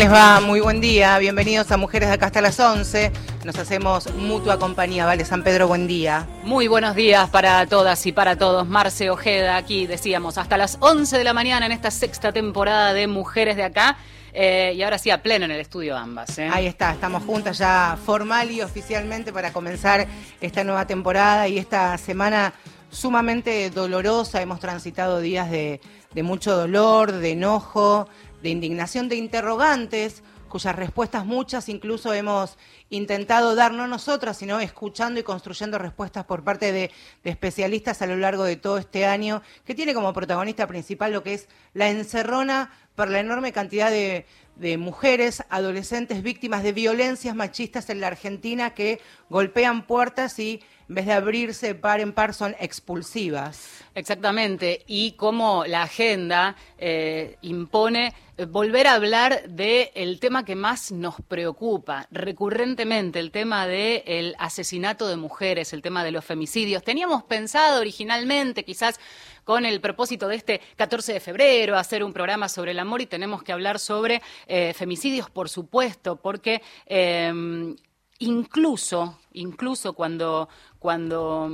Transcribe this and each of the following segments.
Les va? Muy buen día. Bienvenidos a Mujeres de acá hasta las 11. Nos hacemos mutua compañía. Vale, San Pedro, buen día. Muy buenos días para todas y para todos. Marce Ojeda, aquí decíamos, hasta las 11 de la mañana en esta sexta temporada de Mujeres de Acá. Eh, y ahora sí, a pleno en el estudio ambas. ¿eh? Ahí está, estamos juntas ya formal y oficialmente para comenzar esta nueva temporada y esta semana sumamente dolorosa. Hemos transitado días de, de mucho dolor, de enojo, de indignación, de interrogantes cuyas respuestas muchas incluso hemos intentado dar, no nosotras, sino escuchando y construyendo respuestas por parte de, especialistas a lo largo de todo este año, que tiene como protagonista principal lo que es la encerrona por la enorme cantidad de, de mujeres, adolescentes víctimas de violencias machistas en la Argentina que golpean puertas y en vez de abrirse par en par son expulsivas. Exactamente, y cómo la agenda eh, impone volver a hablar del tema que más nos preocupa recurrentemente, el tema del asesinato de mujeres, el tema de los femicidios. Teníamos pensado originalmente, quizás con el propósito de este 14 de febrero, hacer un programa sobre el amor y tenemos que hablar sobre eh, femicidios, por supuesto, porque eh, incluso, incluso cuando, cuando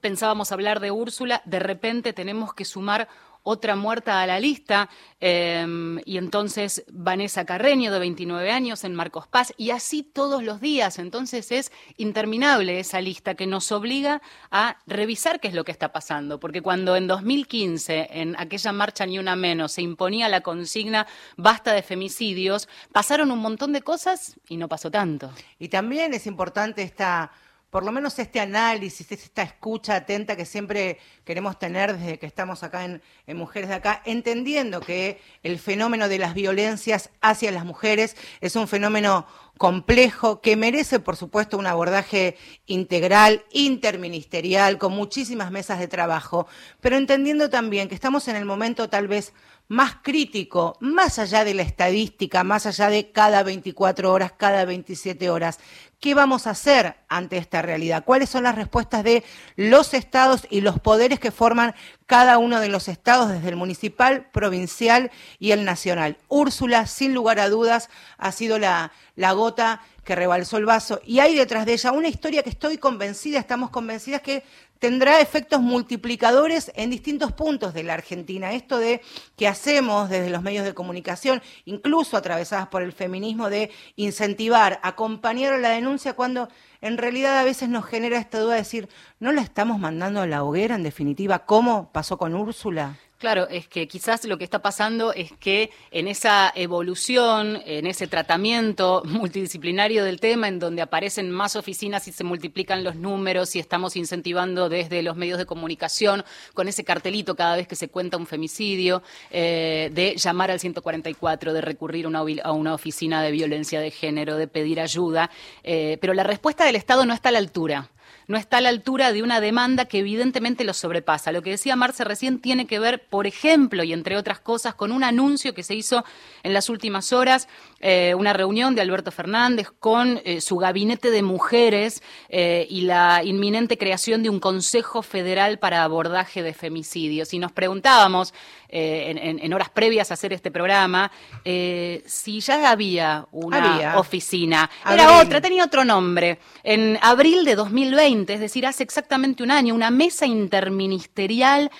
pensábamos hablar de Úrsula, de repente tenemos que sumar otra muerta a la lista, eh, y entonces Vanessa Carreño, de 29 años, en Marcos Paz, y así todos los días. Entonces es interminable esa lista que nos obliga a revisar qué es lo que está pasando, porque cuando en 2015, en aquella marcha Ni Una Menos, se imponía la consigna basta de femicidios, pasaron un montón de cosas y no pasó tanto. Y también es importante esta por lo menos este análisis, esta escucha atenta que siempre queremos tener desde que estamos acá en, en, Mujeres de Acá, entendiendo que el fenómeno de las violencias hacia las mujeres es un fenómeno complejo que merece, por supuesto, un abordaje integral, interministerial, con muchísimas mesas de trabajo, pero entendiendo también que estamos en el momento tal vez más crítico, más allá de la estadística, más allá de cada 24 horas, cada 27 horas. ¿Qué vamos a hacer ante esta realidad? ¿Cuáles son las respuestas de los estados y los poderes que forman cada uno de los estados, desde el municipal, provincial y el nacional? Úrsula, sin lugar a dudas, ha sido la, gota que rebalsó el vaso y hay detrás de ella una historia que estoy convencida, estamos convencidas que tendrá efectos multiplicadores en distintos puntos de la Argentina. Esto de que hacemos desde los medios de comunicación, incluso atravesadas por el feminismo, de incentivar, acompañar a la denuncia cuando en realidad a veces nos genera esta duda de decir, ¿no la estamos mandando a la hoguera en definitiva? ¿Cómo pasó con Úrsula? Claro, es que quizás lo que está pasando es que en esa evolución, en ese tratamiento multidisciplinario del tema, en donde aparecen más oficinas y se multiplican los números y estamos incentivando desde los medios de comunicación con ese cartelito cada vez que se cuenta un femicidio, eh, de llamar al 144, de recurrir una, a una oficina de violencia de género, de pedir ayuda, eh, pero la respuesta del Estado no está a la altura no está a la altura de una demanda que evidentemente lo sobrepasa. Lo que decía Marce recién tiene que ver, por ejemplo, y entre otras cosas, con un anuncio que se hizo en las últimas horas, eh, una reunión de Alberto Fernández con eh, su gabinete de mujeres eh, y la inminente creación de un Consejo Federal para abordaje de femicidios. Y nos preguntábamos, en, horas previas a hacer este programa, si ya había una había. oficina. Era Abril. otra, tenía otro nombre. En abril de 2020, es decir, hace exactamente un año, una mesa interministerial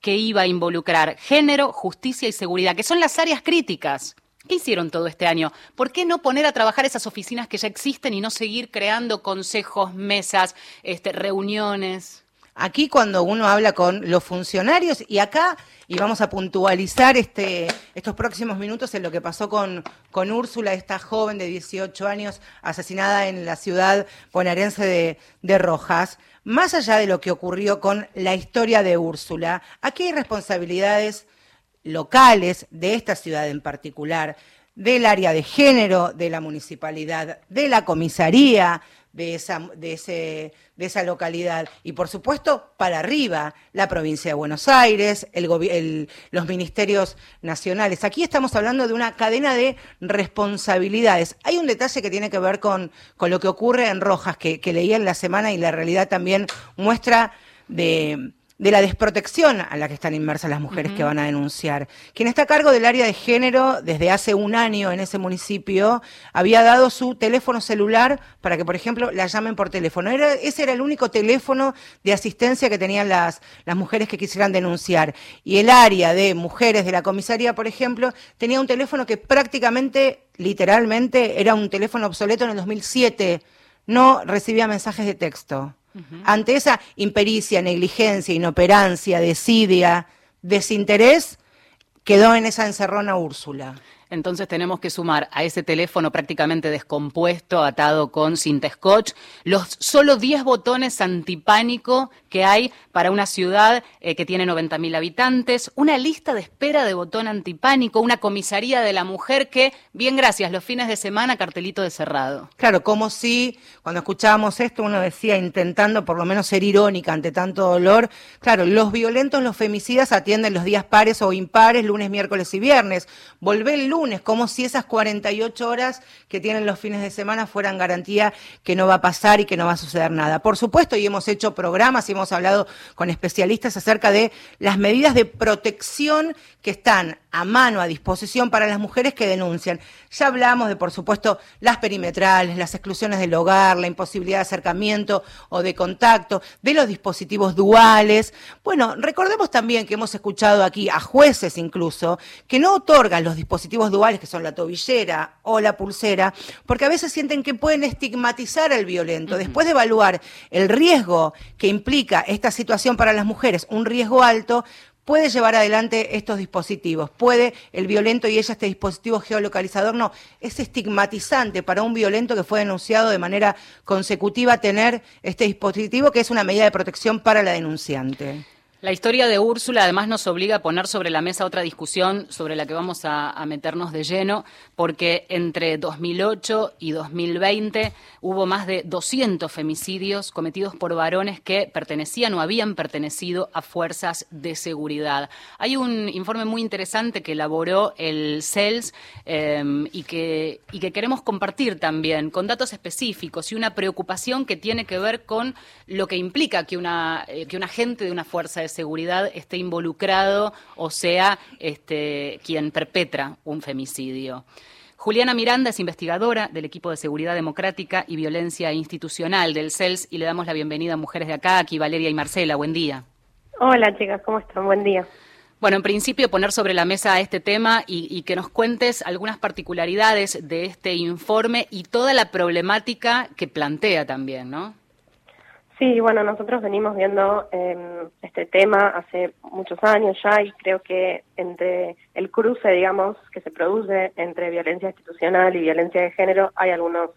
que iba a involucrar género, justicia y seguridad, que son las áreas críticas. ¿Qué hicieron todo este año? ¿Por qué no poner a trabajar esas oficinas que ya existen y no seguir creando consejos, mesas, este, reuniones? Aquí cuando uno habla con los funcionarios y acá, y vamos a puntualizar este, estos próximos minutos en lo que pasó con, con Úrsula, esta joven de 18 años asesinada en la ciudad bonaerense de, de Rojas, más allá de lo que ocurrió con la historia de Úrsula, aquí hay responsabilidades locales de esta ciudad en particular, del área de género de la municipalidad, de la comisaría de esa, de, ese, de esa localidad y por supuesto para arriba la provincia de Buenos Aires, el, los ministerios nacionales. Aquí estamos hablando de una cadena de responsabilidades. Hay un detalle que tiene que ver con, con lo que ocurre en Rojas, que, que en la semana y la realidad también muestra de de la desprotección a la que están inmersas las mujeres que van a denunciar. Quien está a cargo del área de género desde hace un año en ese municipio había dado su teléfono celular para que, por ejemplo, la llamen por teléfono. Era, ese era el único teléfono de asistencia que tenían las, las mujeres que quisieran denunciar. Y el área de mujeres de la comisaría, por ejemplo, tenía un teléfono que prácticamente, literalmente, era un teléfono obsoleto en el 2007. No recibía mensajes de texto. Ante esa impericia, negligencia, inoperancia, desidia, desinterés, quedó en esa encerrona Úrsula. Entonces tenemos que sumar a ese teléfono prácticamente descompuesto, atado con cinta scotch, los solo 10 botones antipánico que hay para una ciudad eh, que tiene 90.000 habitantes, una lista de espera de botón antipánico, una comisaría de la mujer que, bien gracias, los fines de semana cartelito de cerrado. Claro, como si cuando escuchábamos esto uno decía, intentando por lo menos ser irónica ante tanto dolor, claro, los violentos, los femicidas atienden los días pares o impares, lunes, miércoles y viernes. Volvé el lunes como si esas 48 horas que tienen los fines de semana fueran garantía que no va a pasar y que no va a suceder nada. Por supuesto, y hemos hecho programas y hemos hablado con especialistas acerca de las medidas de protección que están a mano, a disposición para las mujeres que denuncian. Ya hablamos de, por supuesto, las perimetrales, las exclusiones del hogar, la imposibilidad de acercamiento o de contacto, de los dispositivos duales. Bueno, recordemos también que hemos escuchado aquí a jueces incluso que no otorgan los dispositivos duales, que son la tobillera o la pulsera, porque a veces sienten que pueden estigmatizar al violento. Después de evaluar el riesgo que implica esta situación para las mujeres, un riesgo alto, puede llevar adelante estos dispositivos, puede el violento y ella este dispositivo geolocalizador, no, es estigmatizante para un violento que fue denunciado de manera consecutiva tener este dispositivo que es una medida de protección para la denunciante. La historia de Úrsula además nos obliga a poner sobre la mesa otra discusión sobre la que vamos a, meternos de lleno, porque entre 2008 y 2020 hubo más de 200 femicidios cometidos por varones que pertenecían o habían pertenecido a fuerzas de seguridad. Hay un informe muy interesante que elaboró el CELS em, y, que, y que queremos compartir también con datos específicos y una preocupación que tiene que ver con lo que implica que, una, eh, que un agente de una fuerza de seguridad esté involucrado o sea este, quien perpetra un femicidio. Juliana Miranda es investigadora del equipo de Seguridad Democrática y Violencia Institucional del CELS y le damos la bienvenida a Mujeres de Acá, aquí Valeria y Marcela. Buen día. Hola chicas, ¿cómo están? Buen día. Bueno, en principio poner sobre la mesa este tema y, y, que nos cuentes algunas particularidades de este informe y toda la problemática que plantea también, ¿no? Sí, bueno, nosotros venimos viendo eh, este tema hace muchos años ya y creo que entre el cruce, digamos, que se produce entre violencia institucional y violencia de género hay algunos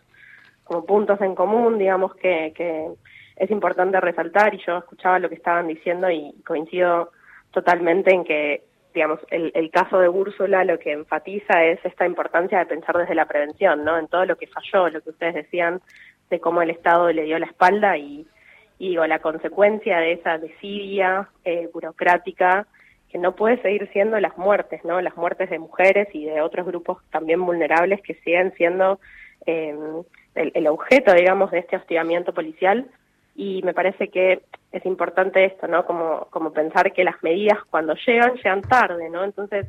como puntos en común, digamos, que, que es importante resaltar y yo escuchaba lo que estaban diciendo y coincido totalmente en que, digamos, el, el caso de Úrsula lo que enfatiza es esta importancia de pensar desde la prevención, ¿no? En todo lo que falló, lo que ustedes decían de cómo el Estado le dio la espalda y y digo, la consecuencia de esa desidia eh, burocrática que no puede seguir siendo las muertes, ¿no? Las muertes de mujeres y de otros grupos también vulnerables que siguen siendo eh, el, el, objeto, digamos, de este hostigamiento policial. Y me parece que es importante esto, ¿no? Como, como pensar que las medidas cuando llegan, llegan tarde, ¿no? Entonces,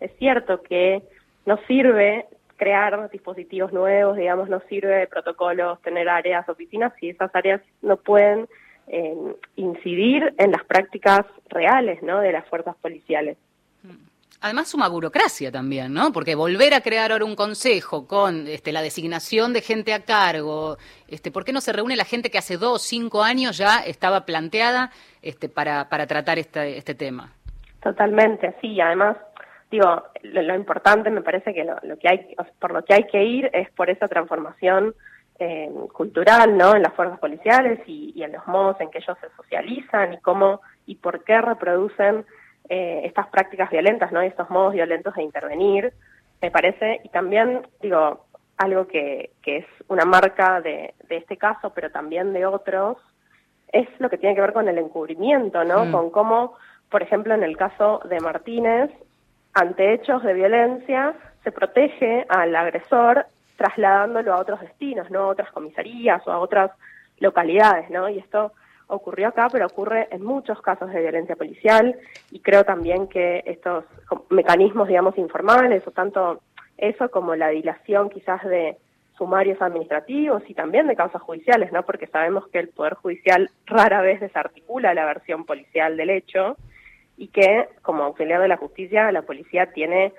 es cierto que no sirve crear dispositivos nuevos, digamos, no sirve de protocolos, tener áreas, oficinas, si esas áreas no pueden eh, incidir en las prácticas reales, ¿no?, de las fuerzas policiales. Además suma burocracia también, ¿no? Porque volver a crear ahora un consejo con este, la designación de gente a cargo, este, ¿por qué no se reúne la gente que hace dos, o cinco años ya estaba planteada este, para, para tratar este, este tema? Totalmente, sí. Además, digo, lo, importante me parece que lo, que hay, por lo que hay que ir es por esa transformación eh, cultural, ¿no? En las fuerzas policiales y, y en los modos en que ellos se socializan y cómo y por qué reproducen eh, estas prácticas violentas, ¿no? Y estos modos violentos de intervenir, me parece, y también, digo, algo que, que es una marca de, de este caso, pero también de otros, es lo que tiene que ver con el encubrimiento, ¿no? Mm. Con cómo, por ejemplo, en el caso de Martínez, ante hechos de violencia, se protege al agresor trasladándolo a otros destinos, ¿no? A otras comisarías o a otras localidades, ¿no? Y esto ocurrió acá, pero ocurre en muchos casos de violencia policial y creo también que estos mecanismos, digamos, informales o tanto eso como la dilación quizás de sumarios administrativos y también de causas judiciales, ¿no? Porque sabemos que el Poder Judicial rara vez desarticula la versión policial del hecho y que como auxiliar de la justicia la policía tiene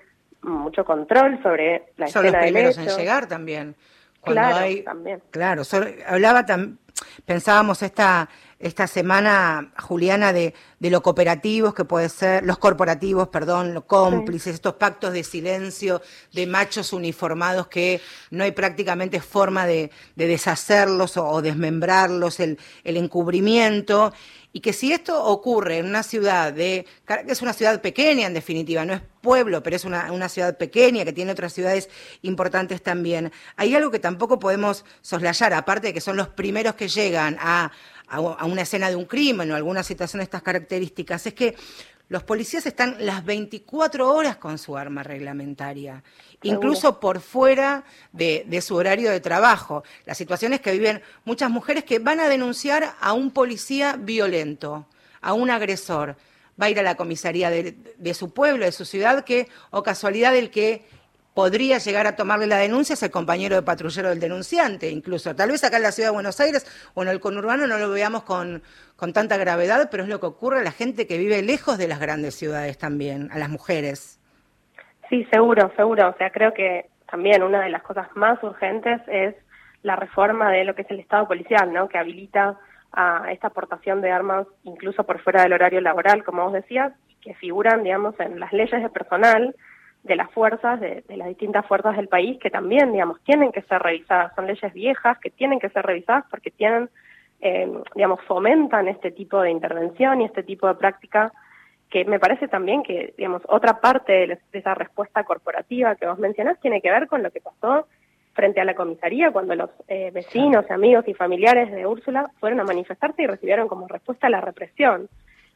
mucho control sobre la Son escena los primeros del hecho. en llegar también. Cuando Claro, hay, también. Claro, solo- hablaba tam- pensábamos esta esta semana, Juliana, de, de lo cooperativos que puede ser, los corporativos, perdón, los cómplices, estos pactos de silencio de machos uniformados que no hay prácticamente forma de, de deshacerlos o, o desmembrarlos, el, el encubrimiento. Y que si esto ocurre en una ciudad de, que es una ciudad pequeña en definitiva, no es pueblo, pero es una, una ciudad pequeña que tiene otras ciudades importantes también, hay algo que tampoco podemos soslayar, aparte de que son los primeros que llegan a, a, a una escena de un crimen o alguna situación de estas características, es que los policías están las 24 horas con su arma reglamentaria, incluso por fuera de, de, su horario de trabajo. Las situaciones que viven muchas mujeres que van a denunciar a un policía violento, a un agresor. Va a ir a la comisaría de, de su pueblo, de su ciudad, que, o casualidad, el que podría llegar a tomarle la denuncia es el compañero de patrullero del denunciante, incluso. Tal vez acá en la ciudad de Buenos Aires o en el conurbano no lo veamos con, con tanta gravedad, pero es lo que ocurre a la gente que vive lejos de las grandes ciudades también, a las mujeres. Sí, seguro, seguro. O sea, creo que también una de las cosas más urgentes es la reforma de lo que es el Estado policial, ¿no? Que habilita a esta aportación de armas incluso por fuera del horario laboral, como vos decías, que figuran, digamos, en las leyes de personal de las fuerzas, de, de, las distintas fuerzas del país, que también, digamos, tienen que ser revisadas. Son leyes viejas que tienen que ser revisadas porque tienen, eh, digamos, fomentan este tipo de intervención y este tipo de práctica que me parece también que, digamos, otra parte de, de esa respuesta corporativa que vos mencionás tiene que ver con lo que pasó frente a la comisaría cuando los eh, vecinos, amigos y familiares de Úrsula fueron a manifestarse y recibieron como respuesta la represión.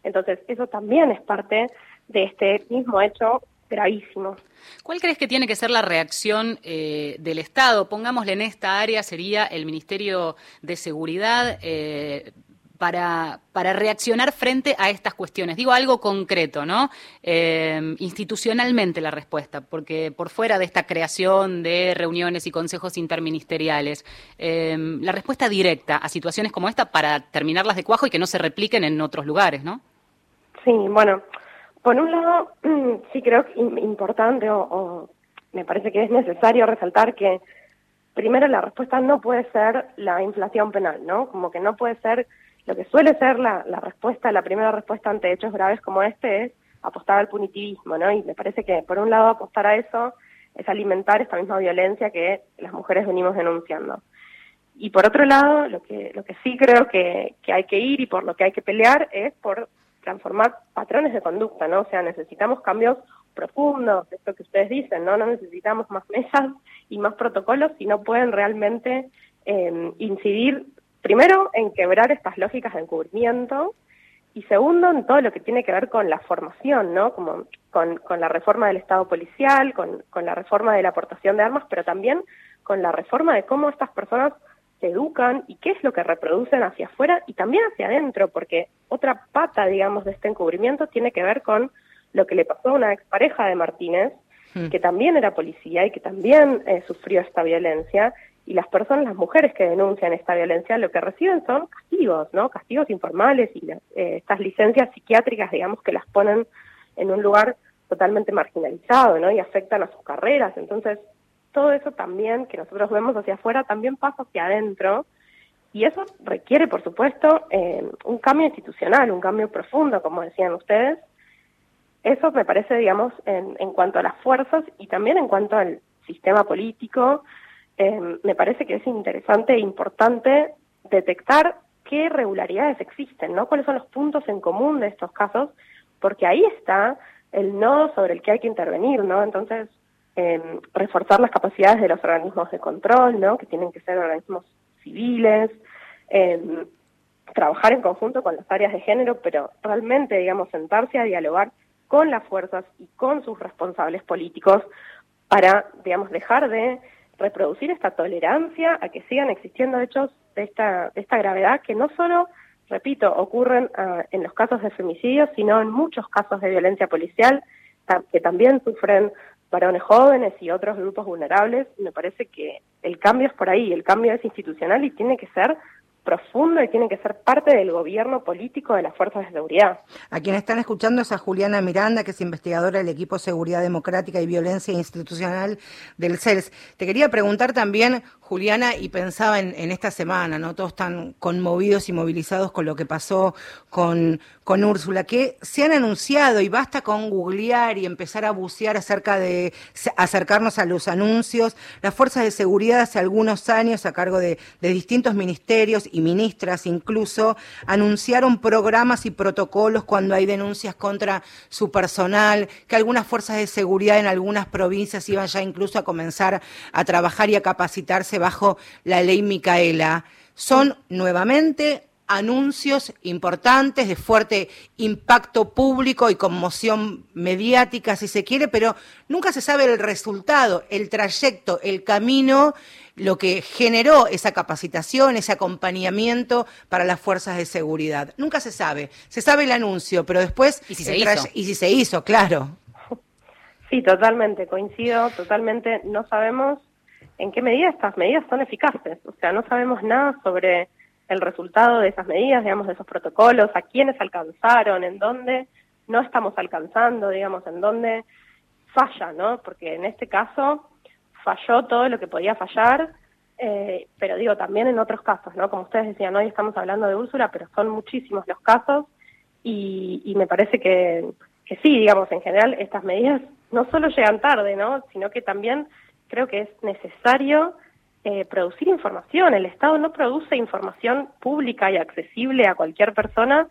Entonces, eso también es parte de este mismo hecho gravísimo. ¿Cuál crees que tiene que ser la reacción eh, del Estado? Pongámosle en esta área, sería el Ministerio de Seguridad. Eh, para, para, reaccionar frente a estas cuestiones. Digo algo concreto, ¿no? Eh, institucionalmente la respuesta, porque por fuera de esta creación de reuniones y consejos interministeriales, eh, la respuesta directa a situaciones como esta para terminarlas de cuajo y que no se repliquen en otros lugares, ¿no? Sí, bueno, por un lado, sí creo que importante o, o me parece que es necesario resaltar que primero la respuesta no puede ser la inflación penal, ¿no? Como que no puede ser lo que suele ser la, la, respuesta, la primera respuesta ante hechos graves como este es apostar al punitivismo, ¿no? Y me parece que, por un lado, apostar a eso es alimentar esta misma violencia que las mujeres venimos denunciando. Y por otro lado, lo que, lo que sí creo que, que hay que ir y por lo que hay que pelear es por transformar patrones de conducta, ¿no? O sea, necesitamos cambios profundos, esto que ustedes dicen, ¿no? No necesitamos más mesas y más protocolos si no pueden realmente eh, incidir primero en quebrar estas lógicas de encubrimiento y segundo en todo lo que tiene que ver con la formación, ¿no? Como con, con la reforma del Estado policial, con, la reforma de la aportación de armas, pero también con la reforma de cómo estas personas se educan y qué es lo que reproducen hacia afuera y también hacia adentro, porque otra pata, digamos, de este encubrimiento tiene que ver con lo que le pasó a una expareja de Martínez, mm. que también era policía y que también eh, sufrió esta violencia y las personas, las mujeres que denuncian esta violencia, lo que reciben son castigos, ¿no? Castigos informales y eh, estas licencias psiquiátricas, digamos, que las ponen en un lugar totalmente marginalizado, ¿no? Y afectan a sus carreras. Entonces, todo eso también que nosotros vemos hacia afuera también pasa hacia adentro y eso requiere, por supuesto, eh, un cambio institucional, un cambio profundo, como decían ustedes. Eso me parece, digamos, en, en cuanto a las fuerzas y también en cuanto al sistema político, eh, me parece que es interesante e importante detectar qué irregularidades existen, ¿no? ¿Cuáles son los puntos en común de estos casos? Porque ahí está el nodo sobre el que hay que intervenir, ¿no? Entonces, eh, reforzar las capacidades de los organismos de control, ¿no? Que tienen que ser organismos civiles, eh, trabajar en conjunto con las áreas de género, pero realmente, digamos, sentarse a dialogar con las fuerzas y con sus responsables políticos para, digamos, dejar de reproducir esta tolerancia a que sigan existiendo hechos de esta, de esta gravedad que no solo, repito, ocurren uh, en los casos de femicidios, sino en muchos casos de violencia policial que también sufren varones jóvenes y otros grupos vulnerables. Me parece que el cambio es por ahí, el cambio es institucional y tiene que ser profundo y tiene que ser parte del gobierno político de las fuerzas de seguridad. A quien están escuchando es a Juliana Miranda, que es investigadora del equipo Seguridad Democrática y Violencia Institucional del CELS. Te quería preguntar también, Juliana, y pensaba en, esta semana, ¿no? Todos están conmovidos y movilizados con lo que pasó con, con Úrsula, que se han anunciado y basta con googlear y empezar a bucear acerca de acercarnos a los anuncios. Las fuerzas de seguridad hace algunos años, a cargo de distintos ministerios y ministras incluso, anunciaron programas y protocolos cuando hay denuncias contra su personal, que algunas fuerzas de seguridad en algunas provincias iban ya incluso a comenzar a trabajar y a capacitarse bajo la ley Micaela. Son nuevamente anuncios importantes de fuerte impacto público y conmoción mediática, si se quiere, pero nunca se sabe el resultado, el trayecto, el camino, lo que generó esa capacitación, ese acompañamiento para las fuerzas de seguridad. Nunca se sabe. Se sabe el anuncio, pero después... ¿Y si se hizo? Y si se hizo, claro. Sí, totalmente, coincido, totalmente. No sabemos en qué medida estas medidas son eficaces. O sea, no sabemos nada sobre el resultado de esas medidas, digamos, de esos protocolos, a quiénes alcanzaron, en dónde no estamos alcanzando, digamos, en dónde falla, ¿no? Porque en este caso falló todo lo que podía fallar, eh, pero digo, también en otros casos, ¿no? Como ustedes decían, hoy estamos hablando de Úrsula, pero son muchísimos los casos y, y me parece que, que sí, digamos, en general estas medidas no solo llegan tarde, ¿no? Sino que también creo que es necesario eh, producir información. El Estado no produce información pública y accesible a cualquier persona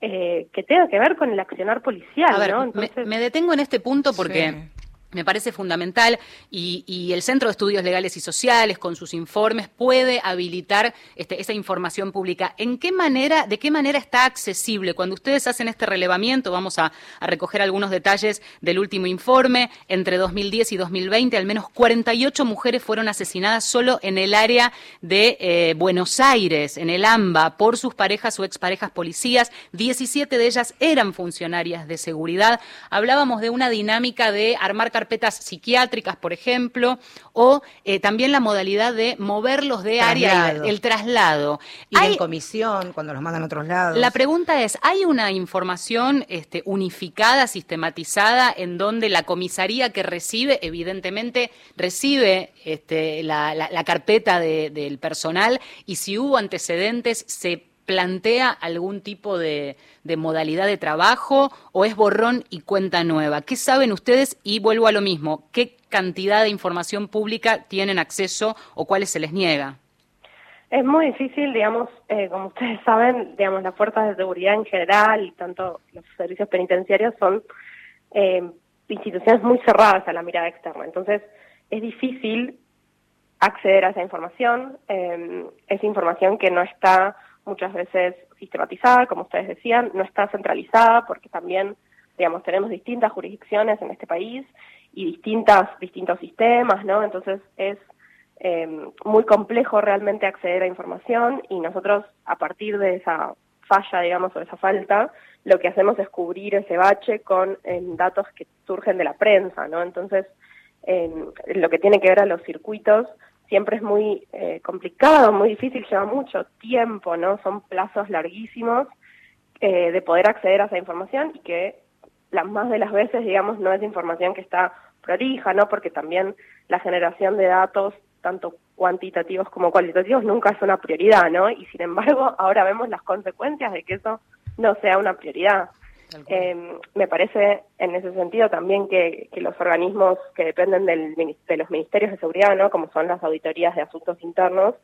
eh, que tenga que ver con el accionar policial. A ver, ¿no? Entonces... me, me, detengo en este punto porque... Me parece fundamental y, el Centro de Estudios Legales y Sociales, con sus informes, puede habilitar este, esa información pública. ¿En qué manera, de qué manera está accesible? Cuando ustedes hacen este relevamiento, vamos a, a recoger algunos detalles del último informe. Entre 2010 y 2020, al menos 48 mujeres fueron asesinadas solo en el área de eh, Buenos Aires, en el AMBA, por sus parejas o exparejas policías. 17 de ellas eran funcionarias de seguridad. Hablábamos de una dinámica de armar carpetas psiquiátricas, por ejemplo, o eh, también la modalidad de moverlos de traslado. área, el traslado. Y hay, en comisión, cuando los mandan a otros lados. La pregunta es, ¿hay una información este, unificada, sistematizada, en donde la comisaría que recibe, evidentemente, recibe este, la, la, la, carpeta de, del personal y si hubo antecedentes, se plantea algún tipo de, modalidad de trabajo o es borrón y cuenta nueva? ¿Qué saben ustedes? Y vuelvo a lo mismo, ¿qué cantidad de información pública tienen acceso o cuáles se les niega? Es muy difícil, digamos, eh, como ustedes saben, digamos, las fuerzas de seguridad en general y tanto los servicios penitenciarios son eh, instituciones muy cerradas a la mirada externa. Entonces, es difícil acceder a esa información. Eh, es información que no está muchas veces sistematizada, como ustedes decían, no está centralizada porque también, digamos, tenemos distintas jurisdicciones en este país y distintas, distintos sistemas, ¿no? Entonces es eh, muy complejo realmente acceder a información y nosotros a partir de esa falla, digamos, o esa falta, lo que hacemos es cubrir ese bache con eh, datos que surgen de la prensa, ¿no? Entonces, eh, lo que tiene que ver a los circuitos, siempre es muy eh, complicado, muy difícil, lleva mucho tiempo, ¿no? Son plazos larguísimos eh, de poder acceder a esa información y que las más de las veces, digamos, no es información que está prolija, ¿no? Porque también la generación de datos, tanto cuantitativos como cualitativos, nunca es una prioridad, ¿no? Y sin embargo, ahora vemos las consecuencias de que eso no sea una prioridad. Eh, me parece en ese sentido también que, los organismos que dependen del, de los ministerios de seguridad, ¿no? como son las auditorías de asuntos internos,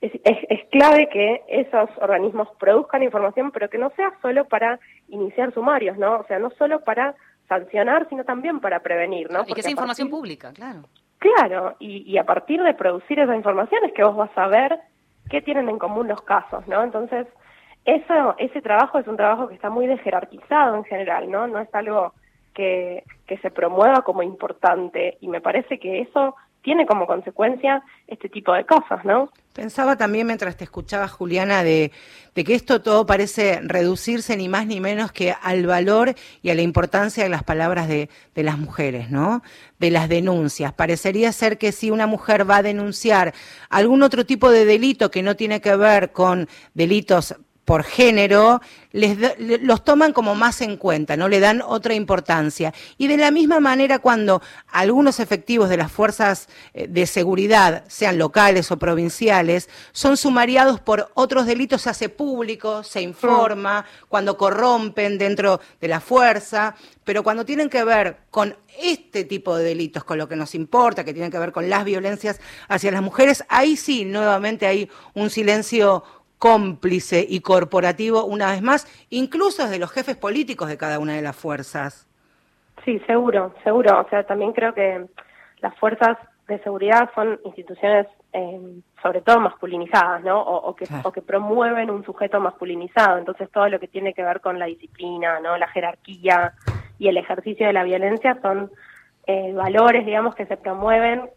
es, es, clave que esos organismos produzcan información, pero que no sea solo para iniciar sumarios, ¿no? O sea, no solo para sancionar, sino también para prevenir, ¿no? Y que sea información pública, claro. Claro, y, y a partir de producir esa información es que vos vas a ver qué tienen en común los casos, ¿no? Entonces, eso, ese trabajo es un trabajo que está muy desjerarquizado en general, ¿no? No es algo que, que se promueva como importante y me parece que eso tiene como consecuencia este tipo de cosas, ¿no? Pensaba también mientras te escuchaba, Juliana, de, de, que esto todo parece reducirse ni más ni menos que al valor y a la importancia de las palabras de, de las mujeres, ¿no? De las denuncias. Parecería ser que si una mujer va a denunciar algún otro tipo de delito que no tiene que ver con delitos por género, les, los toman como más en cuenta, no le dan otra importancia. Y de la misma manera cuando algunos efectivos de las fuerzas eh, de seguridad, sean locales o provinciales, son sumariados por otros delitos, se hace público, se informa, cuando corrompen dentro de la fuerza, pero cuando tienen que ver con este tipo de delitos, con lo que nos importa, que tienen que ver con las violencias hacia las mujeres, ahí sí, nuevamente hay un silencio cómplice y corporativo una vez más, incluso desde los jefes políticos de cada una de las fuerzas. Sí, seguro, seguro. O sea, también creo que las fuerzas de seguridad son instituciones eh, sobre todo masculinizadas, ¿no? O, que, o que promueven un sujeto masculinizado. Entonces todo lo que tiene que ver con la disciplina, ¿no? La jerarquía y el ejercicio de la violencia son eh, valores, digamos, que se promueven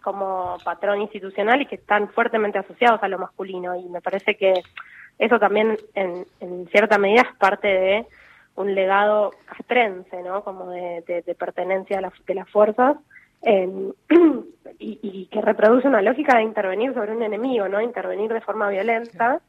como patrón institucional y que están fuertemente asociados a lo masculino. Y me parece que eso también, en, cierta medida, es parte de un legado castrense, ¿no? Como de, pertenencia a la, de las fuerzas. y, y, que reproduce una lógica de intervenir sobre un enemigo, ¿no? Intervenir de forma violenta.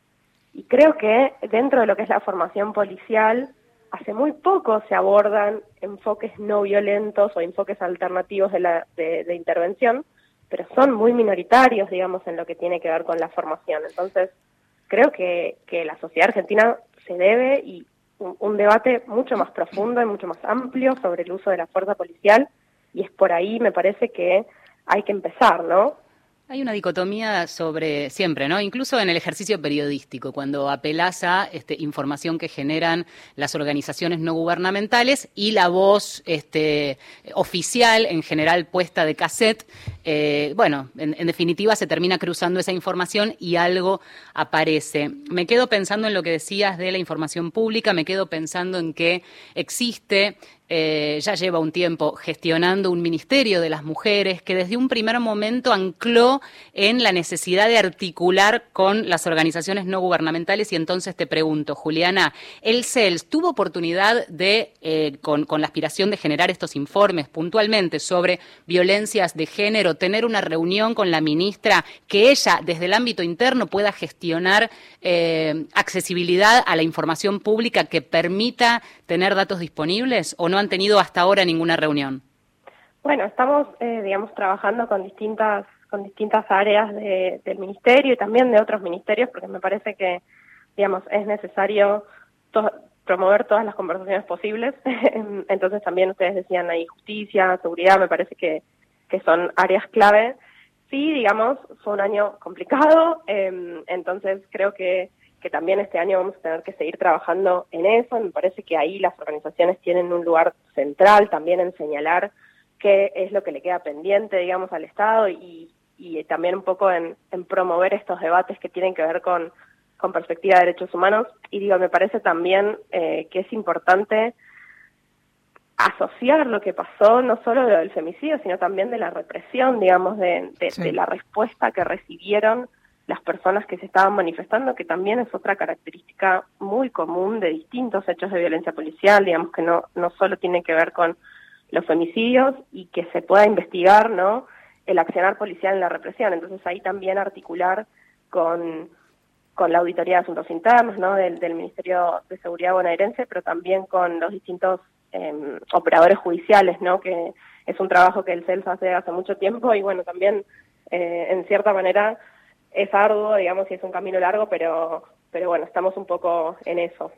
Y creo que dentro de lo que es la formación policial, hace muy poco se abordan enfoques no violentos o enfoques alternativos de, la, de intervención, pero son muy minoritarios, digamos, en lo que tiene que ver con la formación. Entonces, creo que, que la sociedad argentina se debe y un, debate mucho más profundo y mucho más amplio sobre el uso de la fuerza policial y es por ahí, me parece que hay que empezar, ¿no? Hay una dicotomía sobre siempre, ¿no? Incluso en el ejercicio periodístico, cuando apelás a este, información que generan las organizaciones no gubernamentales y la voz este, oficial, en general puesta de cassette, eh, bueno, en, definitiva se termina cruzando esa información y algo aparece. Me quedo pensando en lo que decías de la información pública, me quedo pensando en que existe eh, ya lleva un tiempo gestionando un ministerio de las mujeres que desde un primer momento ancló en la necesidad de articular con las organizaciones no gubernamentales y entonces te pregunto, Juliana, ¿el CELS tuvo oportunidad de, eh, con la aspiración de generar estos informes puntualmente sobre violencias de género, tener una reunión con la ministra que ella desde el ámbito interno pueda gestionar eh, accesibilidad a la información pública que permita tener datos disponibles o no han tenido hasta ahora ninguna reunión? Bueno, estamos, eh, digamos, trabajando con distintas con distintas áreas del ministerio y también de otros ministerios, porque me parece que, digamos, es necesario promover todas las conversaciones posibles. Entonces también ustedes decían ahí justicia, seguridad, me parece que, que son áreas clave. Sí, digamos, fue un año complicado, eh, entonces creo que que también este año vamos a tener que seguir trabajando en eso. Me parece que ahí las organizaciones tienen un lugar central también en señalar qué es lo que le queda pendiente, digamos, al Estado y, y también un poco en, promover estos debates que tienen que ver con, con perspectiva de derechos humanos. Y digo, me parece también eh, que es importante asociar lo que pasó, no solo del femicidio, sino también de la represión, digamos, de, de la respuesta que recibieron las personas que se estaban manifestando, que también es otra característica muy común de distintos hechos de violencia policial, digamos que no, no solo tiene que ver con los femicidios y que se pueda investigar, ¿no? El accionar policial en la represión. Entonces ahí también articular con, con la Auditoría de Asuntos Internos, ¿no? Del, del Ministerio de Seguridad bonaerense, pero también con los distintos em, operadores judiciales, ¿no? Que es un trabajo que el CELS hace hace mucho tiempo y bueno, también eh, en cierta manera es arduo, digamos, y es un camino largo, pero, pero bueno, estamos un poco en eso.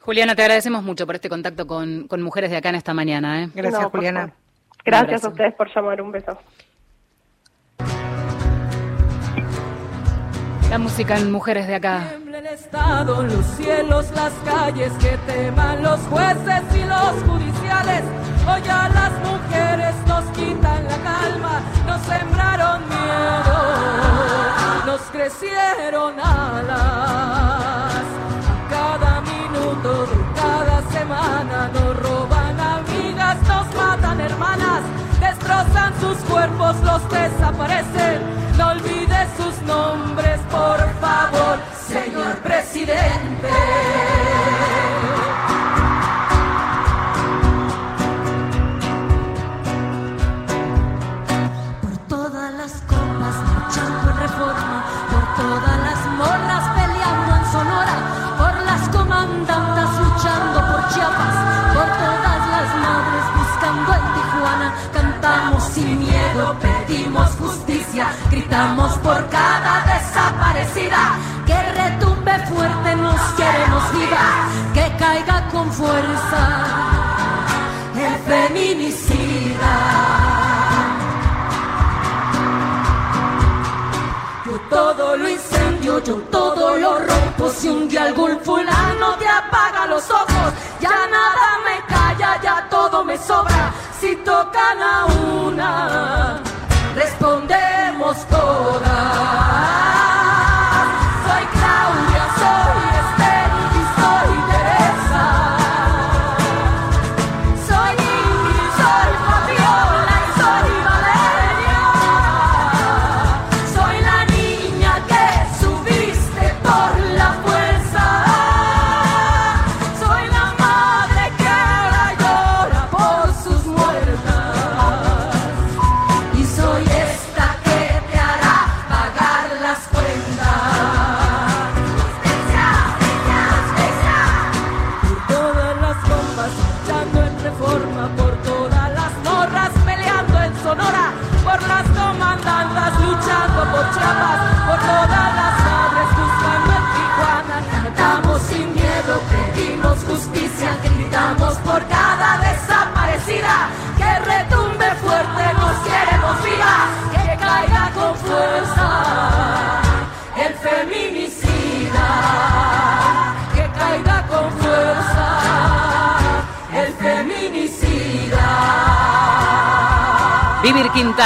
Juliana, te agradecemos mucho por este contacto con, con mujeres de acá en esta mañana. ¿eh? Gracias, Juliana. Gracias a ustedes por llamar. Un beso. La música en Mujeres de acá. el Estado, los cielos, las calles, que teman los jueces y los judiciales. Hoy a las mujeres nos quitan la calma, nos sembraron miedo, nos crecieron alas. A cada minuto cada semana nos roban amigas, nos matan hermanas, sus cuerpos, los desaparecen. No olvides sus nombres, por favor, señor presidente. Pedimos justicia, gritamos por cada desaparecida, que retumbe fuerte, nos queremos viva, que caiga con fuerza el feminicida. Yo todo lo incendio, yo todo lo rompo. Si un día algún fulano te apaga los ojos, ya nada me me sobra. Si tocan a una, respondemos todas.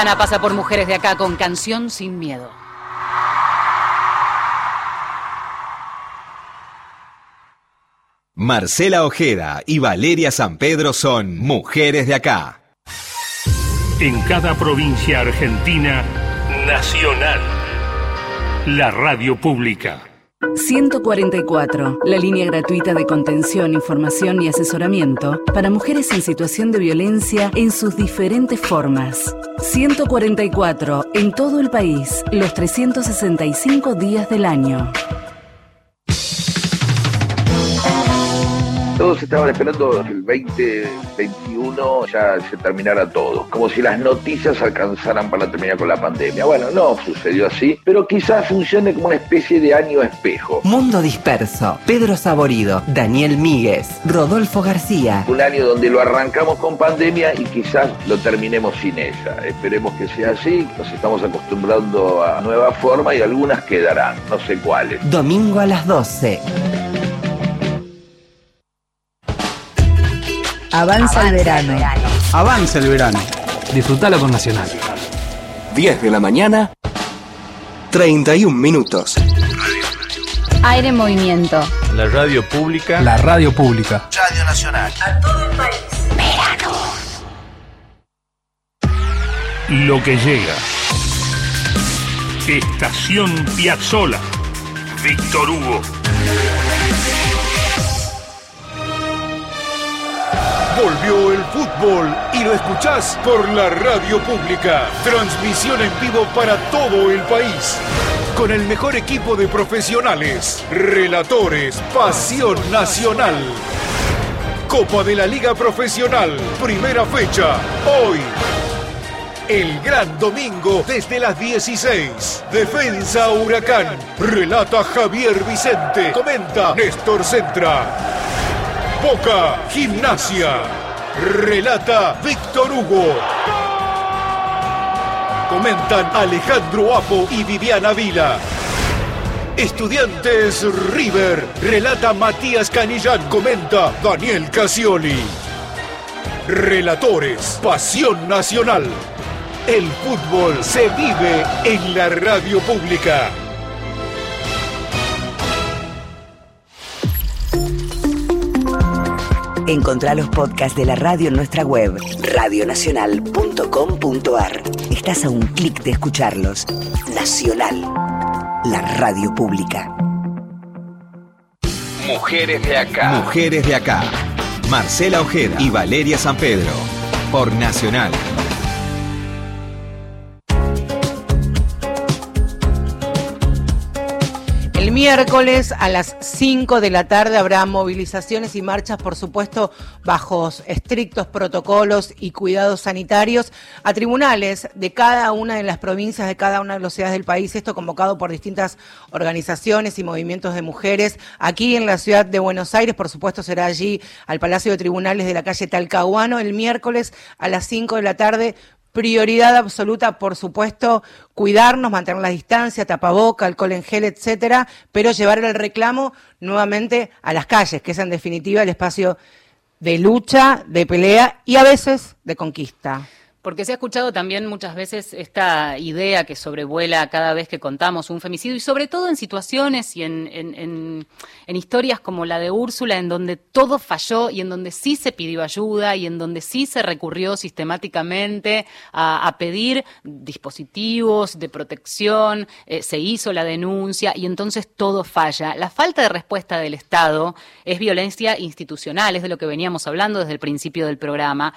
Pasa por Mujeres de acá con Canción Sin Miedo. Marcela Ojeda y Valeria San Pedro son mujeres de acá. En cada provincia argentina, Nacional. La radio pública. 144, la línea gratuita de contención, información y asesoramiento para mujeres en situación de violencia en sus diferentes formas. 144, en todo el país, los 365 días del año. Todos estaban esperando que el 2021 ya se terminara todo, como si las noticias alcanzaran para terminar con la pandemia. Bueno, no sucedió así, pero quizás funcione como una especie de año espejo. Mundo Disperso, Pedro Saborido, Daniel Míguez, Rodolfo García. Un año donde lo arrancamos con pandemia y quizás lo terminemos sin ella. Esperemos que sea así, nos estamos acostumbrando a nueva forma y algunas quedarán, no sé cuáles. Domingo a las 12. Avanza el verano. Avanza el verano. Disfrutalo con Nacional. 10 de la mañana, 31 minutos. Aire en movimiento. La radio pública. La radio pública. Radio Nacional. A todo el país. Verano. Lo que llega. Estación Piazzola. Víctor Hugo. Volvió el fútbol y lo escuchás por la radio pública. Transmisión en vivo para todo el país. Con el mejor equipo de profesionales, relatores, pasión nacional. Copa de la Liga Profesional, primera fecha, hoy. El gran domingo desde las 16. Defensa Huracán. Relata Javier Vicente. Comenta Néstor Centra. Boca Gimnasia. Relata Víctor Hugo. Comentan Alejandro Apo y Viviana Vila. Estudiantes River. Relata Matías Canillán. Comenta Daniel Casioli. Relatores. Pasión Nacional. El fútbol se vive en la radio pública. Encontrá los podcasts de la radio en nuestra web, radionacional.com.ar. Estás a un clic de escucharlos. Nacional, la radio pública. Mujeres de acá. Mujeres de acá. Marcela Ojeda y Valeria San Pedro. Por Nacional Miércoles a las 5 de la tarde habrá movilizaciones y marchas, por supuesto, bajo estrictos protocolos y cuidados sanitarios a tribunales de cada una de las provincias, de cada una de las ciudades del país. Esto convocado por distintas organizaciones y movimientos de mujeres. Aquí en la ciudad de Buenos Aires, por supuesto, será allí al Palacio de Tribunales de la calle Talcahuano el miércoles a las 5 de la tarde prioridad absoluta, por supuesto, cuidarnos, mantener la distancia, tapaboca, alcohol en gel, etcétera, pero llevar el reclamo nuevamente a las calles, que es en definitiva el espacio de lucha, de pelea y a veces de conquista. Porque se ha escuchado también muchas veces esta idea que sobrevuela cada vez que contamos un femicidio y sobre todo en situaciones y en, en, historias como la de Úrsula, en donde todo falló y en donde sí se pidió ayuda y en donde sí se recurrió sistemáticamente a, pedir dispositivos de protección, eh, se hizo la denuncia y entonces todo falla. La falta de respuesta del Estado es violencia institucional, es de lo que veníamos hablando desde el principio del programa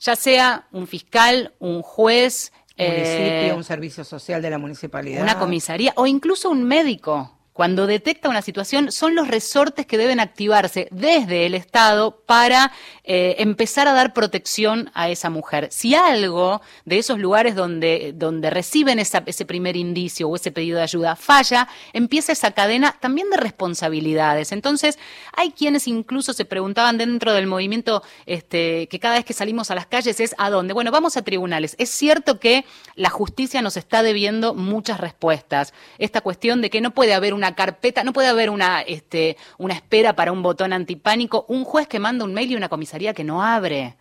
ya sea un fiscal, un juez, municipio, eh, un servicio social de la municipalidad, una comisaría o incluso un médico cuando detecta una situación, son los resortes que deben activarse desde el Estado para eh, empezar a dar protección a esa mujer. Si algo de esos lugares donde, donde reciben ese primer indicio o ese pedido de ayuda falla, empieza esa cadena también de responsabilidades. Entonces, hay quienes incluso se preguntaban dentro del movimiento este, que cada vez que salimos a las calles es ¿a dónde? Bueno, vamos a tribunales. Es cierto que la justicia nos está debiendo muchas respuestas. Esta cuestión de que no puede haber una carpeta, no puede haber una, este, una espera para un botón antipánico, un juez que manda un mail y una comisaría que no abre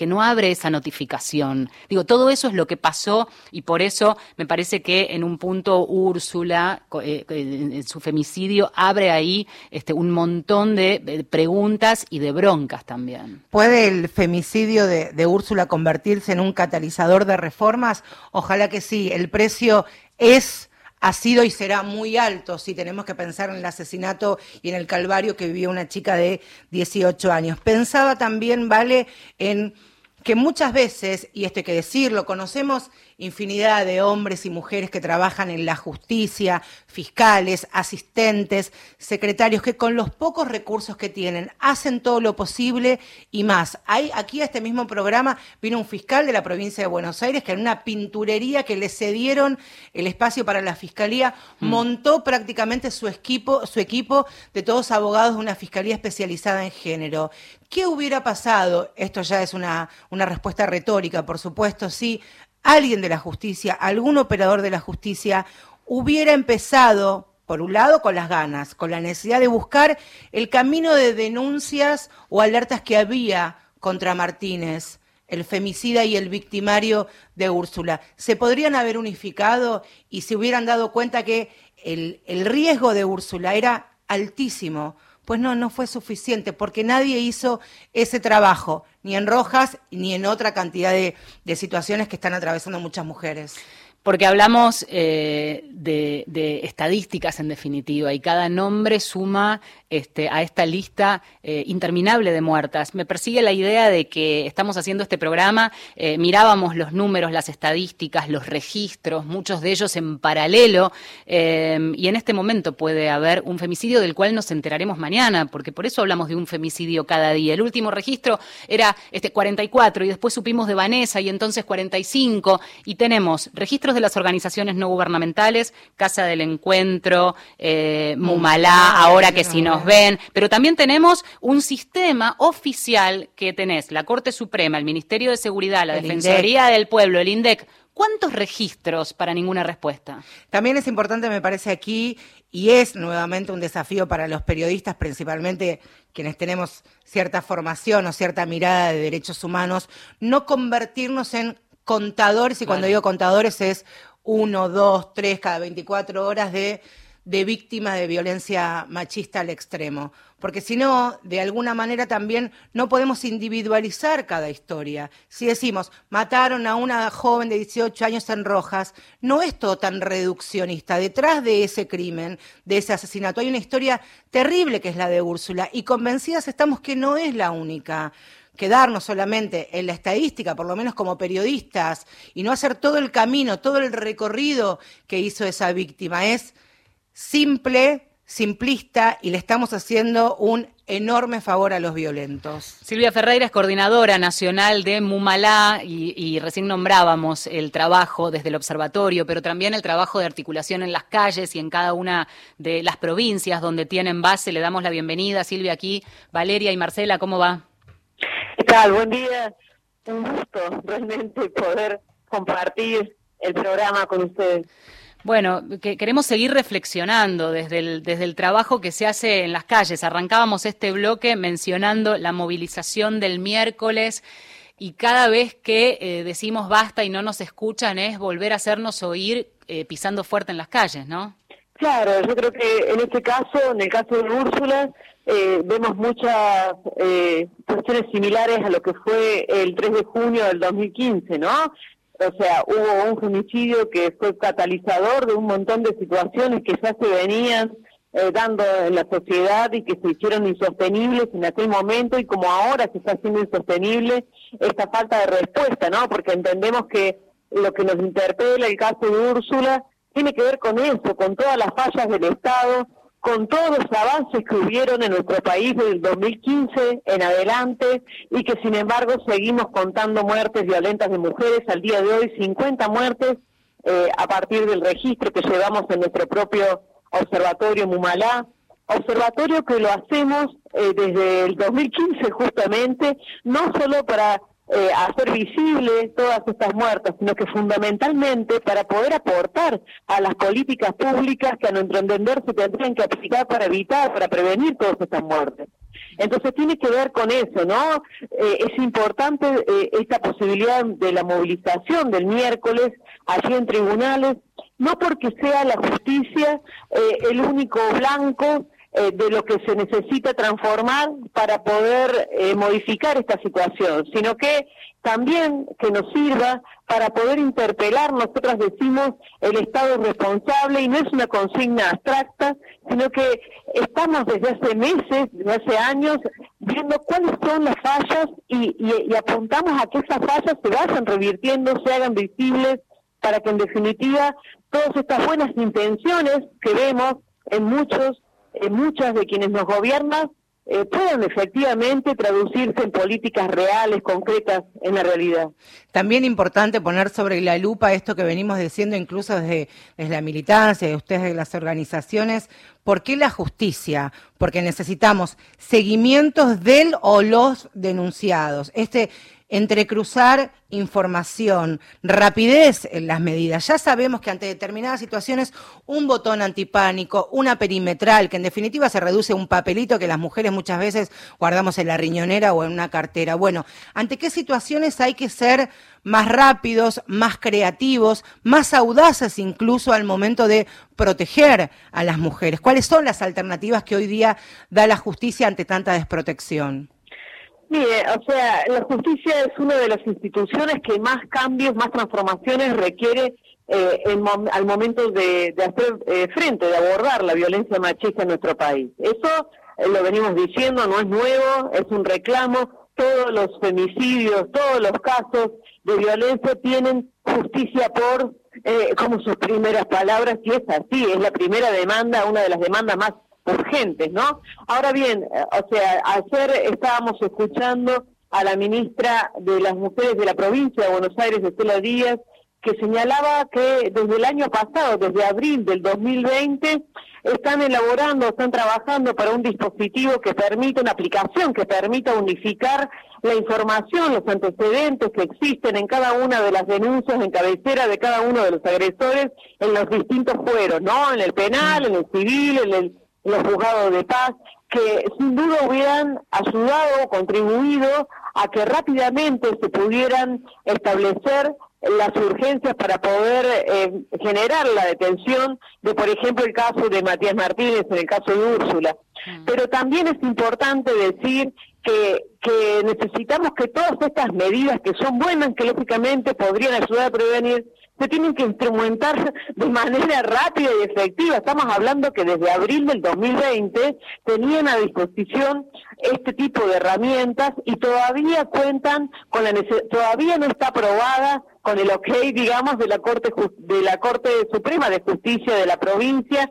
que no abre esa notificación. Digo, todo eso es lo que pasó y por eso me parece que en un punto Úrsula, eh, su femicidio, abre ahí este, un montón de preguntas y de broncas también. ¿Puede el femicidio de, de Úrsula convertirse en un catalizador de reformas? Ojalá que sí. El precio es ha sido y será muy alto si tenemos que pensar en el asesinato y en el calvario que vivió una chica de 18 años. Pensaba también, Vale, en que muchas veces, y esto hay que decirlo, conocemos infinidad de hombres y mujeres que trabajan en la justicia, fiscales, asistentes, secretarios, que con los pocos recursos que tienen hacen todo lo posible y más. Hay, aquí a este mismo programa vino un fiscal de la provincia de Buenos Aires que en una pinturería que le cedieron el espacio para la fiscalía, mm. montó prácticamente su equipo, su equipo de todos abogados de una fiscalía especializada en género. ¿Qué hubiera pasado? Esto ya es una, una respuesta retórica, por supuesto, sí alguien de la justicia, algún operador de la justicia, hubiera empezado, por un lado, con las ganas, con la necesidad de buscar el camino de denuncias o alertas que había contra Martínez, el femicida y el victimario de Úrsula. Se podrían haber unificado y se hubieran dado cuenta que el, el riesgo de Úrsula era altísimo pues no, no fue suficiente, porque nadie hizo ese trabajo, ni en Rojas, ni en otra cantidad de, situaciones que están atravesando muchas mujeres. Porque hablamos eh, de, estadísticas en definitiva y cada nombre suma este, a esta lista eh, interminable de muertas. Me persigue la idea de que estamos haciendo este programa, eh, mirábamos los números, las estadísticas, los registros, muchos de ellos en paralelo, y en este momento puede haber un femicidio del cual nos enteraremos mañana, porque por eso hablamos de un femicidio cada día. El último registro era este 44 y después supimos de Vanessa y entonces 45 y tenemos registros de las organizaciones no gubernamentales, Casa del Encuentro, eh, Mumalá, ahora que si nos ven, pero también tenemos un sistema oficial que tenés, la Corte Suprema, el Ministerio de Seguridad, la Defensoría del Pueblo, el INDEC, ¿Cuántos registros para ninguna respuesta? También es importante, me parece aquí, y es nuevamente un desafío para los periodistas, principalmente quienes tenemos cierta formación o cierta mirada de derechos humanos, no convertirnos en contadores, y cuando digo contadores es uno, dos, tres, cada 24 horas de, de víctimas de violencia machista al extremo. Porque si no, de alguna manera también no podemos individualizar cada historia. Si decimos, mataron a una joven de 18 años en Rojas, no es todo tan reduccionista. Detrás de ese crimen, de ese asesinato, hay una historia terrible que es la de Úrsula y convencidas estamos que no es la única quedarnos solamente en la estadística, por lo menos como periodistas, y no hacer todo el camino, todo el recorrido que hizo esa víctima. Es simple, simplista y le estamos haciendo un enorme favor a los violentos. Silvia Ferreira es coordinadora nacional de Mumalá y, y, recién nombrábamos el trabajo desde el observatorio, pero también el trabajo de articulación en las calles y en cada una de las provincias donde tienen base. Le damos la bienvenida, Silvia, aquí. Valeria y Marcela, ¿cómo va? ¿Qué tal? Buen día. Un gusto realmente poder compartir el programa con ustedes. Bueno, que queremos seguir reflexionando desde el, desde el trabajo que se hace en las calles. Arrancábamos este bloque mencionando la movilización del miércoles y cada vez que eh, decimos basta y no nos escuchan es volver a hacernos oír eh, pisando fuerte en las calles, ¿no? Claro, yo creo que en este caso, en el caso de Úrsula, eh, vemos muchas eh, cuestiones similares a lo que fue el 3 de junio del 2015, ¿no? O sea, hubo un femicidio que fue catalizador de un montón de situaciones que ya se venían eh, dando en la sociedad y que se hicieron insostenibles en aquel momento y como ahora se está haciendo insostenible esta falta de respuesta, ¿no? Porque entendemos que lo que nos interpela el caso de Úrsula tiene que ver con eso, con todas las fallas del Estado, con todos los avances que hubieron en nuestro país desde el 2015 en adelante y que sin embargo seguimos contando muertes violentas de mujeres. Al día de hoy, 50 muertes eh, a partir del registro que llevamos en nuestro propio observatorio Mumalá, observatorio que lo hacemos eh, desde el 2015 justamente, no solo para eh, hacer visible todas estas muertes, sino que fundamentalmente para poder aportar a las políticas públicas que a nuestro entender se tendrían que aplicar para evitar, para prevenir todas estas muertes. Entonces tiene que ver con eso, ¿no? Eh, es importante eh, esta posibilidad de la movilización del miércoles allí en tribunales, no porque sea la justicia eh, el único blanco eh, de lo que se necesita transformar para poder eh, modificar esta situación, sino que también que nos sirva para poder interpelar, nosotras decimos, el Estado responsable y no es una consigna abstracta, sino que estamos desde hace meses, desde hace años, viendo cuáles son las fallas y, y apuntamos a que esas fallas se vayan revirtiendo, se hagan visibles, para que en definitiva todas estas buenas intenciones que vemos en muchos eh, muchas de quienes nos gobiernan eh, puedan efectivamente traducirse en políticas reales, concretas en la realidad. También importante poner sobre la lupa esto que venimos diciendo incluso desde, desde la militancia, de ustedes de las organizaciones, ¿por qué la justicia? Porque necesitamos seguimientos del o los denunciados. Este entrecruzar información, rapidez en las medidas. Ya sabemos que ante determinadas situaciones un botón antipánico, una perimetral, que en definitiva se reduce a un papelito que las mujeres muchas veces guardamos en la riñonera o en una cartera. Bueno, ¿ante qué situaciones hay que ser más rápidos, más creativos, más audaces incluso al momento de proteger a las mujeres? ¿Cuáles son las alternativas que hoy día da la justicia ante tanta desprotección? Mire, o sea, la justicia es una de las instituciones que más cambios, más transformaciones requiere eh, al momento de, hacer eh, frente, de abordar la violencia machista en nuestro país. Eso eh, lo venimos diciendo, no es nuevo, es un reclamo. Todos los femicidios, todos los casos de violencia tienen justicia por, como sus primeras palabras, y es así, es la primera demanda, una de las demandas más urgentes, ¿no? Ahora bien, o sea, ayer estábamos escuchando a la ministra de las Mujeres de la provincia de Buenos Aires, Estela Díaz, que señalaba que desde el año pasado, desde abril del 2020, están elaborando, están trabajando para un dispositivo que permita, una aplicación que permita unificar la información, los antecedentes que existen en cada una de las denuncias en cabecera de cada uno de los agresores en los distintos fueros, ¿no? En el penal, en el civil, en, el, los juzgados de paz, que sin duda hubieran ayudado, contribuido a que rápidamente se pudieran establecer las urgencias para poder eh, generar la detención de, por ejemplo, el caso de Matías Martínez, en el caso de Úrsula. Mm. Pero también es importante decir que, que necesitamos que todas estas medidas que son buenas, que lógicamente podrían ayudar a prevenir, se tienen que instrumentar de manera rápida y efectiva. Estamos hablando que desde abril del 2020 tenían a disposición este tipo de herramientas y todavía cuentan con la todavía no está aprobada con el ok, digamos, de la Corte de la Corte Suprema de Justicia de la provincia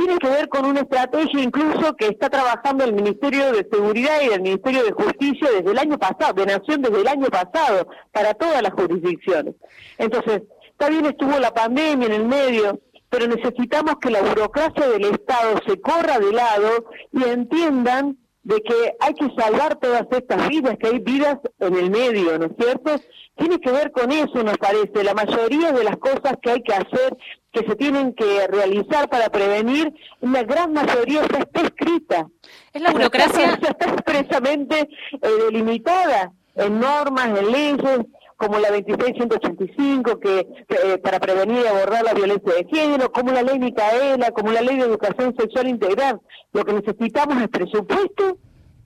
tiene que ver con una estrategia incluso que está trabajando el Ministerio de Seguridad y el Ministerio de Justicia desde el año pasado, de Nación desde el año pasado, para todas las jurisdicciones. Entonces, está bien estuvo la pandemia en el medio, pero necesitamos que la burocracia del Estado se corra de lado y entiendan de que hay que salvar todas estas vidas, que hay vidas en el medio, ¿no es cierto? Tiene que ver con eso, nos parece. La mayoría de las cosas que hay que hacer, que se tienen que realizar para prevenir, la gran mayoría ya está escrita. Es la burocracia. Ya está expresamente eh, delimitada en normas, en leyes, como la 26185 que eh, para prevenir y abordar la violencia de género, como la ley Micaela, como la ley de educación sexual integral. Lo que necesitamos es presupuesto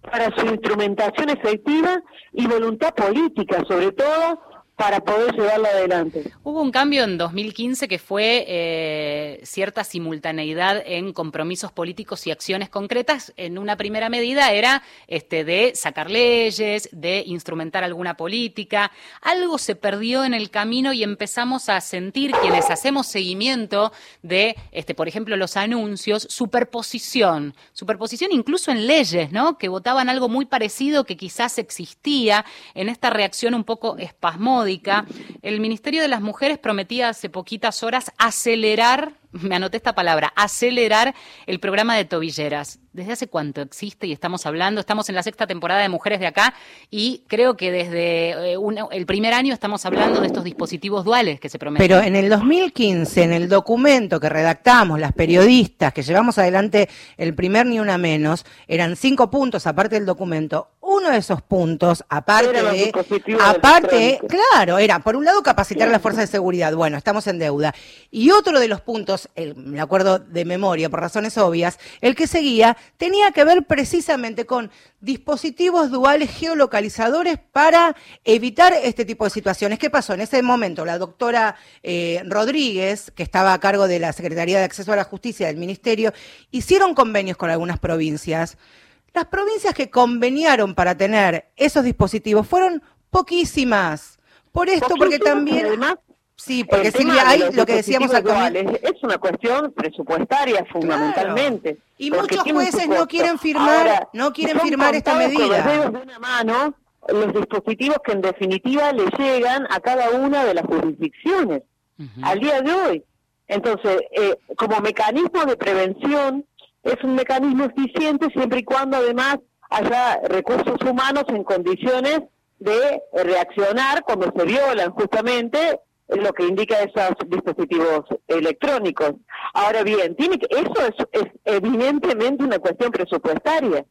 para su instrumentación efectiva y voluntad política, sobre todo para poder llevarla adelante. Hubo un cambio en 2015 que fue eh, cierta simultaneidad en compromisos políticos y acciones concretas. En una primera medida era este, de sacar leyes, de instrumentar alguna política. Algo se perdió en el camino y empezamos a sentir quienes hacemos seguimiento de, este, por ejemplo, los anuncios, superposición, superposición incluso en leyes, ¿no? Que votaban algo muy parecido que quizás existía en esta reacción un poco espasmódica el Ministerio de las Mujeres prometía hace poquitas horas acelerar me anoté esta palabra, acelerar el programa de tobilleras. ¿Desde hace cuánto existe y estamos hablando? Estamos en la sexta temporada de Mujeres de Acá y creo que desde eh, el primer año estamos hablando de estos dispositivos duales que se prometen. Pero en el 2015, en el documento que redactamos las periodistas, que llevamos adelante el primer ni una menos, eran cinco puntos aparte del documento. Uno de esos puntos, aparte de, aparte, claro, era por un lado capacitar a las fuerzas de seguridad. Bueno, estamos en deuda. Y otro de los puntos me acuerdo de memoria por razones obvias, el que seguía tenía que ver precisamente con dispositivos duales geolocalizadores para evitar este tipo de situaciones. ¿Qué pasó? En ese momento la doctora eh, Rodríguez, que estaba a cargo de la Secretaría de Acceso a la Justicia del Ministerio, hicieron convenios con algunas provincias. Las provincias que conveniaron para tener esos dispositivos fueron poquísimas. Por esto, porque también... Sí, porque Silvia, hay lo que decíamos al Es una cuestión presupuestaria fundamentalmente. Y muchos jueces no quieren firmar, no quieren firmar esta medida. de una mano los dispositivos que en definitiva le llegan a cada una de las jurisdicciones al día de hoy. Entonces, eh, como mecanismo de prevención, es un mecanismo eficiente siempre y cuando además haya recursos humanos en condiciones de reaccionar cuando se violan justamente lo que indica esos dispositivos electrónicos. Ahora bien, tiene que, eso es, evidentemente una cuestión presupuestaria,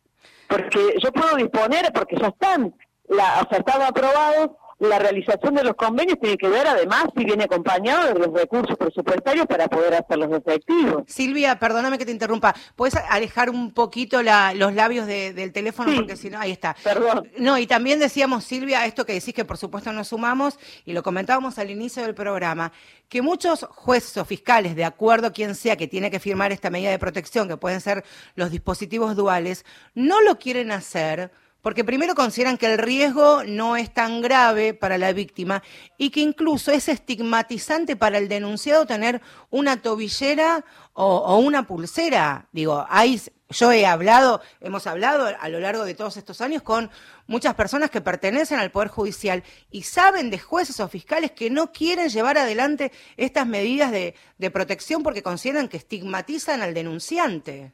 porque yo puedo disponer, porque ya están, la, o sea, están aprobados la realización de los convenios tiene que ver además si viene acompañado de los recursos presupuestarios para poder hacerlos efectivos. Silvia, perdóname que te interrumpa. ¿Puedes alejar un poquito los labios del teléfono? Porque si no, ahí está. Perdón. No, y también decíamos, Silvia, esto que decís que por supuesto nos sumamos, y lo comentábamos al inicio del programa, que muchos jueces o fiscales, de acuerdo a quien sea que tiene que firmar esta medida de protección, que pueden ser los dispositivos duales, no lo quieren hacer porque primero consideran que el riesgo no es tan grave para la víctima y que incluso es estigmatizante para el denunciado tener una tobillera o, una pulsera. Digo, hay, yo he hablado, hemos hablado a lo largo de todos estos años con muchas personas que pertenecen al Poder Judicial y saben de jueces o fiscales que no quieren llevar adelante estas medidas de protección porque consideran que estigmatizan al denunciante.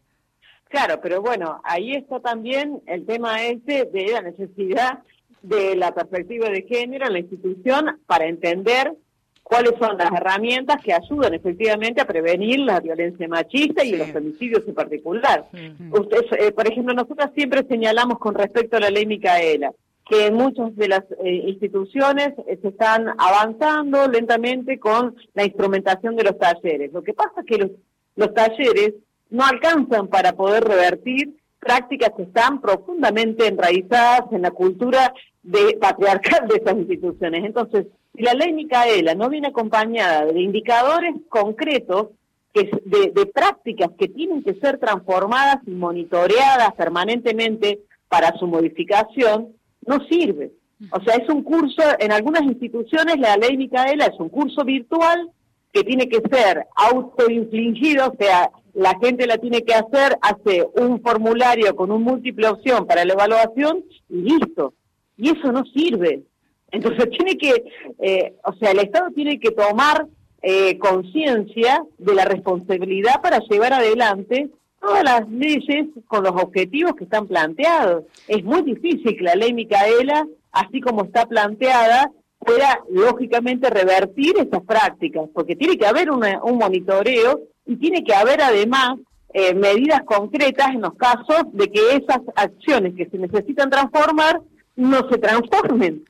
Claro, pero bueno, ahí está también el tema este de la necesidad de la perspectiva de género en la institución para entender cuáles son las herramientas que ayudan efectivamente a prevenir la violencia machista y los homicidios en particular. Usted, eh, por ejemplo, nosotros siempre señalamos con respecto a la ley Micaela que en muchas de las eh, instituciones eh, se están avanzando lentamente con la instrumentación de los talleres. Lo que pasa es que los, los talleres no alcanzan para poder revertir prácticas que están profundamente enraizadas en la cultura de patriarcal de esas instituciones. Entonces, si la ley Micaela no viene acompañada de indicadores concretos que, de, de prácticas que tienen que ser transformadas y monitoreadas permanentemente para su modificación, no sirve. O sea, es un curso, en algunas instituciones la ley Micaela es un curso virtual que tiene que ser autoinfligido, o sea, la gente la tiene que hacer, hace un formulario con un múltiple opción para la evaluación y listo. Y eso no sirve. Entonces tiene que, eh, o sea, el Estado tiene que tomar eh, conciencia de la responsabilidad para llevar adelante todas las leyes con los objetivos que están planteados. Es muy difícil que la ley Micaela, así como está planteada, pueda lógicamente revertir esas prácticas, porque tiene que haber un monitoreo y tiene que haber además eh, medidas concretas en los casos de que esas acciones que se necesitan transformar no se transformen.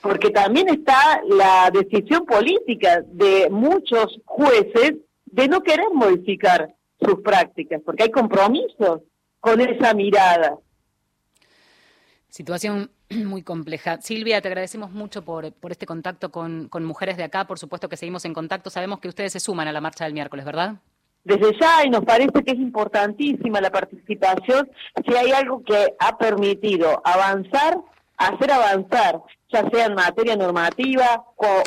Porque también está la decisión política de muchos jueces de no querer modificar sus prácticas, porque hay compromisos con esa mirada. Situación muy compleja. Silvia, te agradecemos mucho por, por este contacto con, con, mujeres de acá. Por supuesto que seguimos en contacto. Sabemos que ustedes se suman a la marcha del miércoles, ¿verdad? Desde ya, y nos parece que es importantísima la participación, si hay algo que ha permitido avanzar, hacer avanzar, ya sea en materia normativa,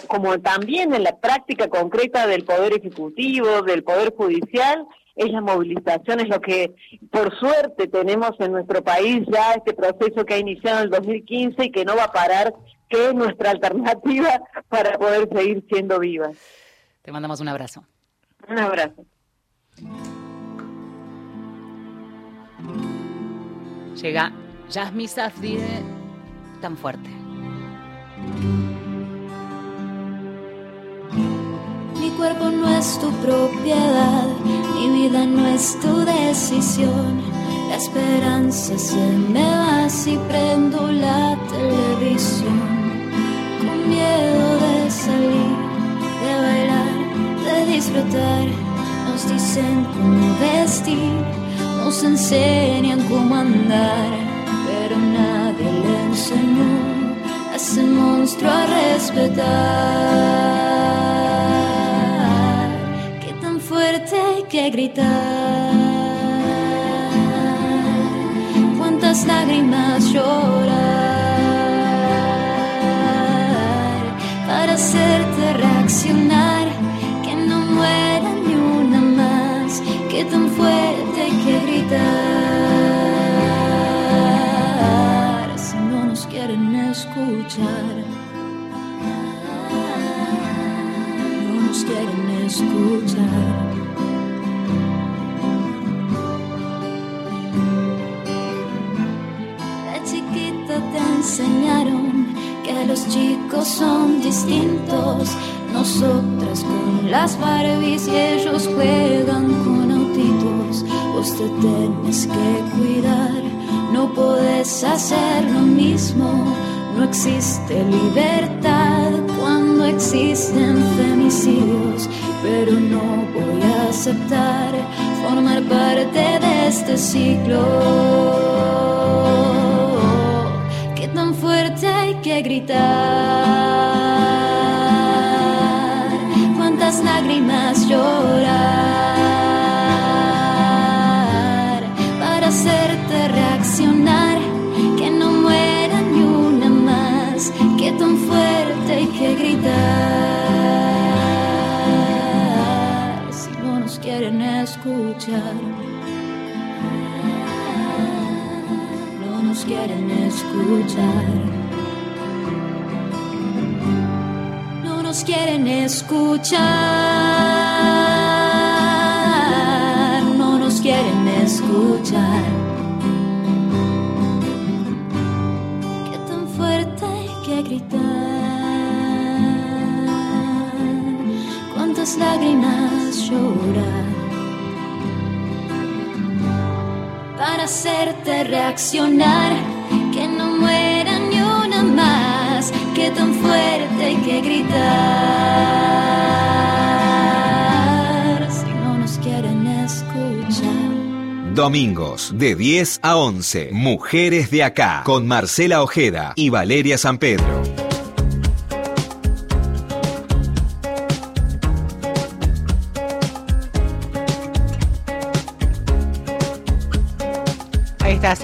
como también en la práctica concreta del Poder Ejecutivo, del Poder Judicial, es la movilización, es lo que por suerte tenemos en nuestro país ya este proceso que ha iniciado en el 2015 y que no va a parar, que es nuestra alternativa para poder seguir siendo vivas. Te mandamos un abrazo. Un abrazo. Llega Jasmine Safdie tan fuerte. Mi cuerpo no es tu propiedad, mi vida no es tu decisión. La esperanza se me va si prendo la televisión. Con miedo de salir, de bailar, de disfrutar. Nos dicen cómo vestir, nos enseñan cómo andar, pero nadie le enseñó a ese monstruo a respetar que gritar. Cuántas lágrimas llorar para hacerte reaccionar. Que no muera ni una más. Que tan fuerte hay que gritar. Si no nos quieren escuchar. No nos quieren escuchar. Enseñaron que los chicos son distintos. Nosotras con las Barbies y ellos juegan con autitos. Vos te tienes que cuidar, no puedes hacer lo mismo. No existe libertad cuando existen femicidios, pero no voy a aceptar formar parte de este ciclo. Que gritar, cuántas lágrimas llorar para hacerte reaccionar, que no muera ni una más, qué tan fuerte hay que gritar si no nos quieren escuchar. No nos quieren escuchar. Quieren escuchar. No nos quieren escuchar. Qué tan fuerte hay que gritar. Cuántas lágrimas llorar. para hacerte reaccionar, tan fuerte hay que gritar, si no nos quieren escuchar. Domingos de 10 a 11, Mujeres de Acá, con Marcela Ojeda y Valeria San Pedro.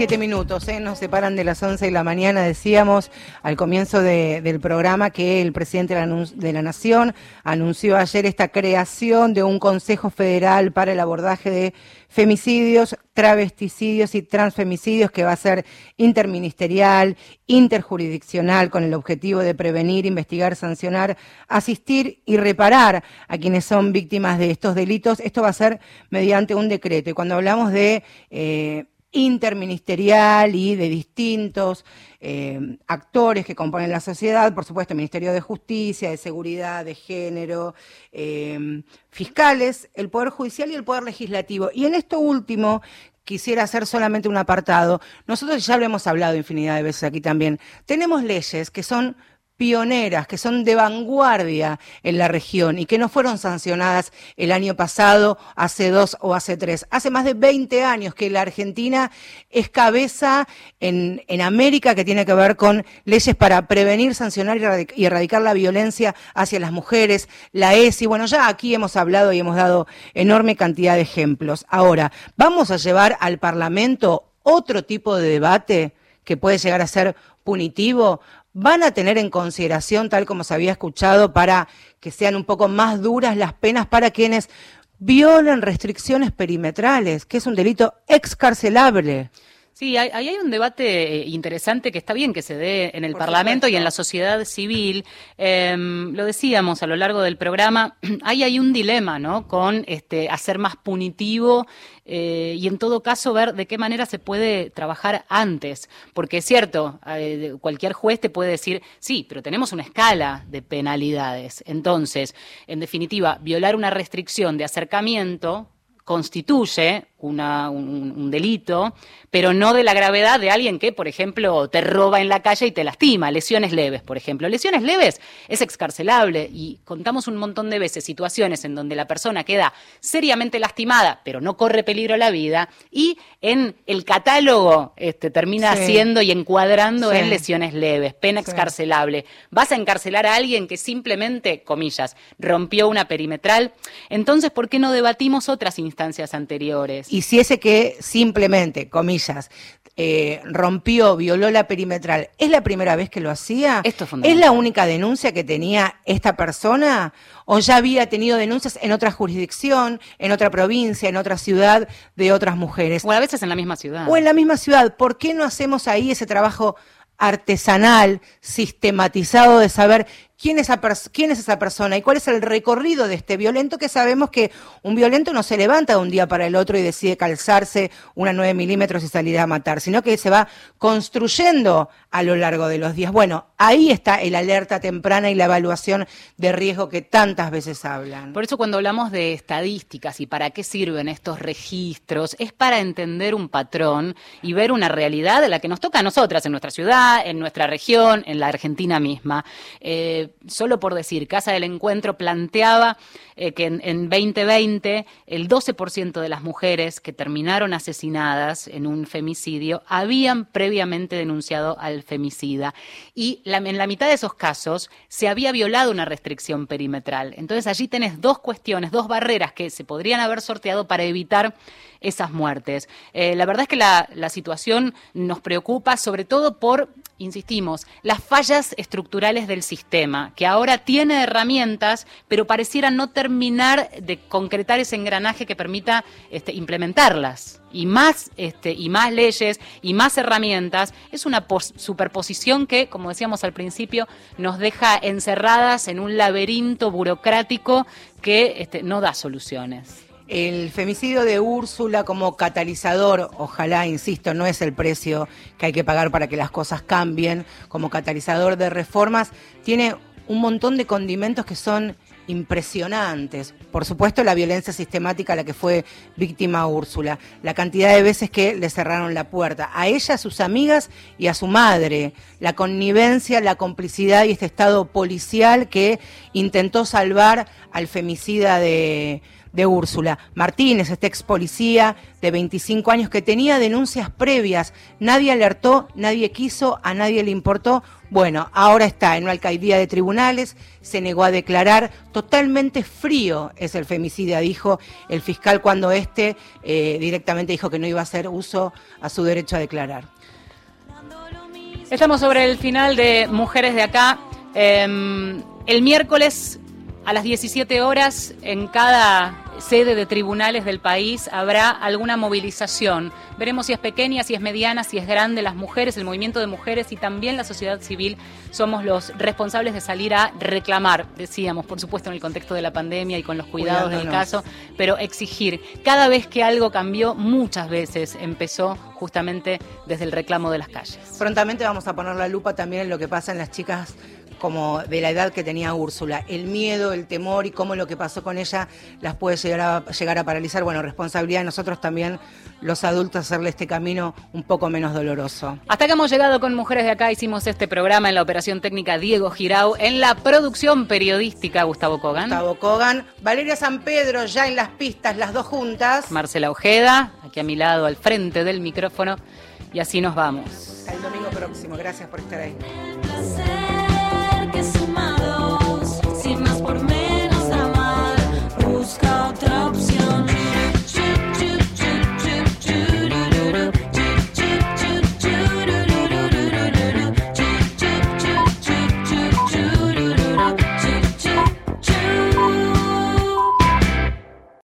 Ahí está, siete minutos, ¿eh? nos separan de las 11 de la mañana. Decíamos al comienzo de- del programa que el presidente de la Nación anunció ayer esta creación de un Consejo Federal para el abordaje de femicidios, travesticidios y transfemicidios que va a ser interministerial, interjurisdiccional, con el objetivo de prevenir, investigar, sancionar, asistir y reparar a quienes son víctimas de estos delitos. Esto va a ser mediante un decreto. Y cuando hablamos de eh, interministerial y de distintos eh, actores que componen la sociedad, por supuesto, Ministerio de Justicia, de Seguridad, de Género, eh, fiscales, el Poder Judicial y el Poder Legislativo. Y en esto último, quisiera hacer solamente un apartado. Nosotros ya lo hemos hablado infinidad de veces aquí también. Tenemos leyes que son pioneras, que son de vanguardia en la región y que no fueron sancionadas el año pasado, hace dos o hace tres. Hace más de 20 años que la Argentina es cabeza en, en América que tiene que ver con leyes para prevenir, sancionar y erradic- y erradicar la violencia hacia las mujeres, la ESI. Bueno, ya aquí hemos hablado y hemos dado enorme cantidad de ejemplos. Ahora, vamos a llevar al Parlamento otro tipo de debate que puede llegar a ser punitivo, van a tener en consideración, tal como se había escuchado, para que sean un poco más duras las penas para quienes violan restricciones perimetrales, que es un delito excarcelable. Sí, hay- ahí hay un debate eh, interesante que está bien que se dé en el Por Parlamento y en la sociedad civil. Em, lo decíamos a lo largo del programa, ahí hay un dilema, ¿no? Con este, hacer más punitivo eh, y en todo caso ver de qué manera se puede trabajar antes. Porque es cierto, eh, cualquier juez te puede decir, sí, pero tenemos una escala de penalidades. Entonces, en definitiva, violar una restricción de acercamiento constituye una- un, un delito, pero no de la gravedad de alguien que, por ejemplo, te roba en la calle y te lastima, lesiones leves, por ejemplo. Lesiones leves es excarcelable y contamos un montón de veces situaciones en donde la persona queda seriamente lastimada, pero no corre peligro la vida, y en el catálogo este, termina Sí. siendo y encuadrando Sí. en lesiones leves, pena Sí. excarcelable. Vas a encarcelar a alguien que simplemente, comillas, rompió una perimetral. Entonces, ¿por qué no debatimos otras instancias anteriores? Y si ese que simplemente, comillas, eh, rompió, violó la perimetral, ¿es la primera vez que lo hacía? Esto es ¿Es la única denuncia que tenía esta persona? ¿O ya había tenido denuncias en otra jurisdicción, en otra provincia, en otra ciudad de otras mujeres? O a veces en la misma ciudad. O en la misma ciudad. ¿Por qué no hacemos ahí ese trabajo artesanal, sistematizado de saber quién es, esa quién es esa persona y cuál es el recorrido de este violento que sabemos que un violento no se levanta de un día para el otro y decide calzarse una 9 milímetros y salir a matar, sino que se va construyendo a lo largo de los días. Bueno, ahí está el alerta temprana y la evaluación de riesgo que tantas veces hablan. Por eso cuando hablamos de estadísticas y para qué sirven estos registros, es para entender un patrón y ver una realidad de la que nos toca a nosotras en nuestra ciudad, en nuestra región, en la Argentina misma. Eh, solo por decir, Casa del Encuentro planteaba eh, que en, en 2020 el 12% de las mujeres que terminaron asesinadas en un femicidio habían previamente denunciado al femicida y en la mitad de esos casos se había violado una restricción perimetral. Entonces allí tenés dos cuestiones, dos barreras que se podrían haber sorteado para evitar esas muertes. Eh, la verdad es que la, situación nos preocupa sobre todo por insistimos, las fallas estructurales del sistema, que ahora tiene herramientas, pero pareciera no terminar de concretar ese engranaje que permita este, implementarlas. Y más, este, y más leyes y más herramientas, es una superposición que, como decíamos al principio, nos deja encerradas en un laberinto burocrático que este, no da soluciones. El femicidio de Úrsula como catalizador, ojalá, insisto, no es el precio que hay que pagar para que las cosas cambien, como catalizador de reformas, tiene un montón de condimentos que son impresionantes. Por supuesto, la violencia sistemática a la que fue víctima Úrsula, la cantidad de veces que le cerraron la puerta, a ella, a sus amigas y a su madre, la connivencia, la complicidad y este estado policial que intentó salvar al femicida de, de Úrsula. Martínez, este ex policía de 25 años que tenía denuncias previas, nadie alertó, nadie quiso, a nadie le importó. Bueno, ahora está en una alcaldía de tribunales, se negó a declarar, totalmente frío es el femicida, dijo el fiscal cuando este eh, directamente dijo que no iba a hacer uso a su derecho a declarar. Estamos sobre el final de Mujeres de Acá. Em, el miércoles a las 17 horas en cada sede de tribunales del país habrá alguna movilización. Veremos si es pequeña, si es mediana, si es grande. Las mujeres, el movimiento de mujeres y también la sociedad civil somos los responsables de salir a reclamar, decíamos, por supuesto en el contexto de la pandemia y con los cuidados del caso, pero exigir. Cada vez que algo cambió, muchas veces empezó justamente desde el reclamo de las calles. Prontamente vamos a poner la lupa también en lo que pasa en las chicas como de la edad que tenía Úrsula. El miedo, el temor y cómo lo que pasó con ella las puede llegar a, llegar a paralizar. Bueno, responsabilidad de nosotros también, los adultos, hacerle este camino un poco menos doloroso. Hasta que hemos llegado con Mujeres de Acá, hicimos este programa en la operación técnica Diego Girau, en la producción periodística Gustavo Kogan. Gustavo Kogan, Valeria San Pedro ya en las pistas, las dos juntas. Marcela Ojeda, aquí a mi lado, al frente del micrófono. Y así nos vamos. el domingo próximo. Gracias por estar ahí. buscar outra opção.